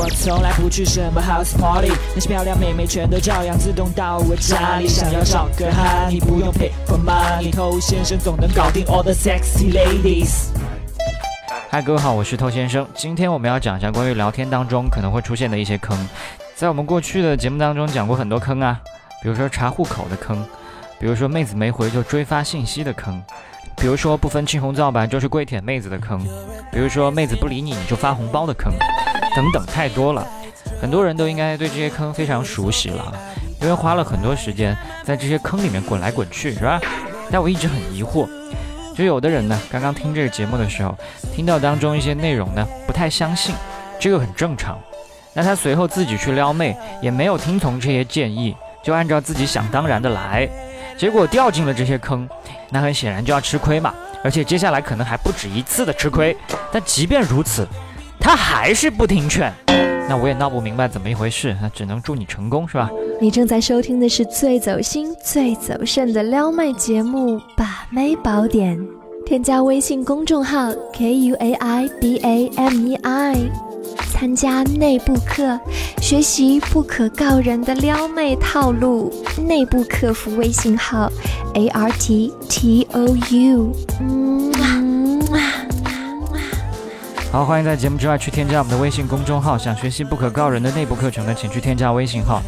我从来不去什么 house party，那些漂亮妹妹全都照样自动到我家里。想要找个哈，你不用 pay for money，偷先生总能搞定 all the sexy ladies。嗨，各位好，我是偷先生。今天我们要讲一下关于聊天当中可能会出现的一些坑。在我们过去的节目当中讲过很多坑啊，比如说查户口的坑，比如说妹子没回就追发信息的坑。比如说不分青红皂白就是跪舔妹子的坑，比如说妹子不理你你就发红包的坑，等等，太多了。很多人都应该对这些坑非常熟悉了，因为花了很多时间在这些坑里面滚来滚去，是吧？但我一直很疑惑，就有的人呢，刚刚听这个节目的时候，听到当中一些内容呢，不太相信，这个很正常。那他随后自己去撩妹，也没有听从这些建议，就按照自己想当然的来。结果掉进了这些坑，那很显然就要吃亏嘛，而且接下来可能还不止一次的吃亏。但即便如此，他还是不听劝，那我也闹不明白怎么一回事，那只能祝你成功，是吧？你正在收听的是最走心、最走肾的撩妹节目《把妹宝典》，添加微信公众号 k u a i b a m e i。参加内部课，学习不可告人的撩妹套路。内部客服微信号：a r t t o u。好，欢迎在节目之外去添加我们的微信公众号。想学习不可告人的内部课程呢，请去添加微信号。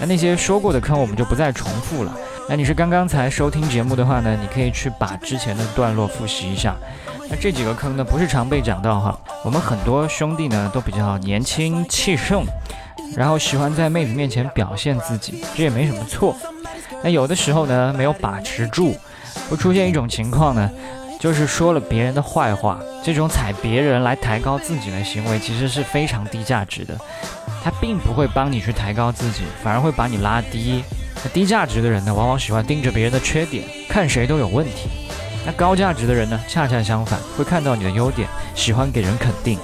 那那些说过的坑，我们就不再重复了。那你是刚刚才收听节目的话呢，你可以去把之前的段落复习一下。那这几个坑呢，不是常被讲到哈。我们很多兄弟呢，都比较年轻气盛，然后喜欢在妹子面前表现自己，这也没什么错。那有的时候呢，没有把持住，会出现一种情况呢，就是说了别人的坏话。这种踩别人来抬高自己的行为，其实是非常低价值的。他并不会帮你去抬高自己，反而会把你拉低。那低价值的人呢，往往喜欢盯着别人的缺点，看谁都有问题。那高价值的人呢，恰恰相反，会看到你的优点，喜欢给人肯定，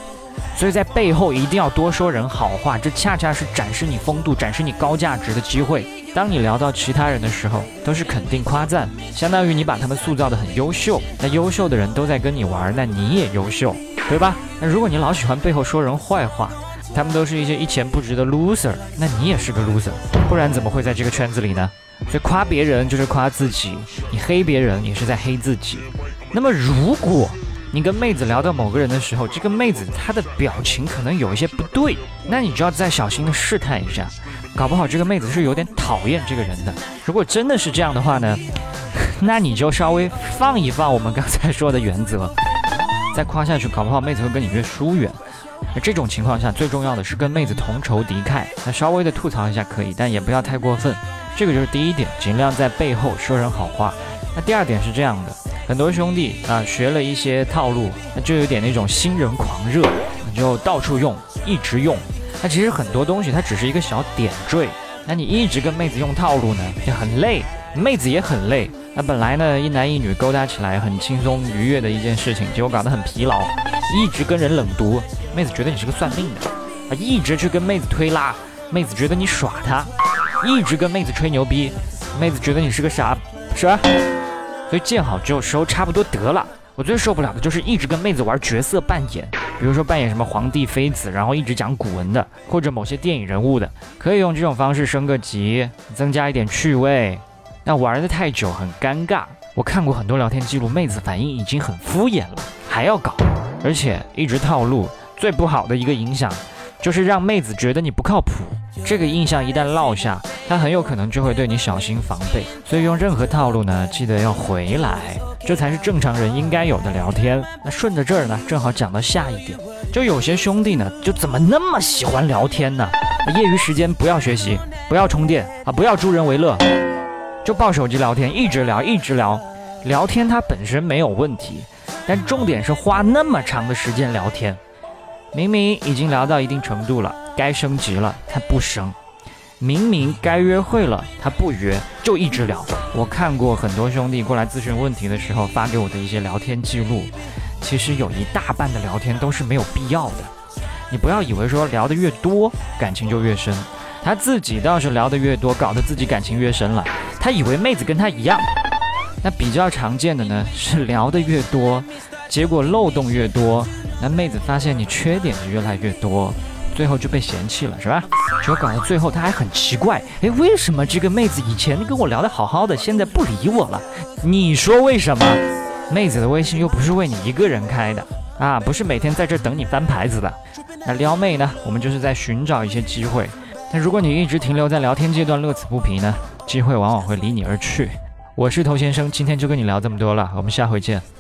所以在背后一定要多说人好话，这恰恰是展示你风度、展示你高价值的机会。当你聊到其他人的时候，都是肯定夸赞，相当于你把他们塑造的很优秀。那优秀的人都在跟你玩，那你也优秀，对吧？那如果你老喜欢背后说人坏话，他们都是一些一钱不值的 loser，那你也是个 loser，不然怎么会在这个圈子里呢？所以夸别人就是夸自己，你黑别人也是在黑自己。那么如果你跟妹子聊到某个人的时候，这个妹子她的表情可能有一些不对，那你就要再小心的试探一下，搞不好这个妹子是有点讨厌这个人的。如果真的是这样的话呢，那你就稍微放一放我们刚才说的原则，再夸下去，搞不好妹子会跟你越疏远。那这种情况下，最重要的是跟妹子同仇敌忾。那稍微的吐槽一下可以，但也不要太过分。这个就是第一点，尽量在背后说人好话。那第二点是这样的，很多兄弟啊学了一些套路，那就有点那种新人狂热，你就到处用，一直用。那其实很多东西它只是一个小点缀，那你一直跟妹子用套路呢，也很累，妹子也很累。那本来呢一男一女勾搭起来很轻松愉悦的一件事情，结果搞得很疲劳，一直跟人冷读，妹子觉得你是个算命的啊，一直去跟妹子推拉，妹子觉得你耍她。一直跟妹子吹牛逼，妹子觉得你是个傻，是吧？所以见好就收，差不多得了。我最受不了的就是一直跟妹子玩角色扮演，比如说扮演什么皇帝妃子，然后一直讲古文的，或者某些电影人物的，可以用这种方式升个级，增加一点趣味。那玩的太久很尴尬。我看过很多聊天记录，妹子反应已经很敷衍了，还要搞，而且一直套路。最不好的一个影响，就是让妹子觉得你不靠谱。这个印象一旦落下，他很有可能就会对你小心防备。所以用任何套路呢，记得要回来，这才是正常人应该有的聊天。那顺着这儿呢，正好讲到下一点，就有些兄弟呢，就怎么那么喜欢聊天呢？业余时间不要学习，不要充电啊，不要助人为乐，就抱手机聊天，一直聊，一直聊。聊天它本身没有问题，但重点是花那么长的时间聊天，明明已经聊到一定程度了。该升级了，他不升；明明该约会了，他不约，就一直聊。我看过很多兄弟过来咨询问题的时候发给我的一些聊天记录，其实有一大半的聊天都是没有必要的。你不要以为说聊得越多，感情就越深。他自己倒是聊得越多，搞得自己感情越深了。他以为妹子跟他一样。那比较常见的呢，是聊得越多，结果漏洞越多，那妹子发现你缺点就越来越多。最后就被嫌弃了，是吧？结果搞到最后他还很奇怪，哎，为什么这个妹子以前跟我聊得好好的，现在不理我了？你说为什么？妹子的微信又不是为你一个人开的啊，不是每天在这等你翻牌子的。那撩妹呢，我们就是在寻找一些机会。但如果你一直停留在聊天阶段，乐此不疲呢，机会往往会离你而去。我是头先生，今天就跟你聊这么多了，我们下回见。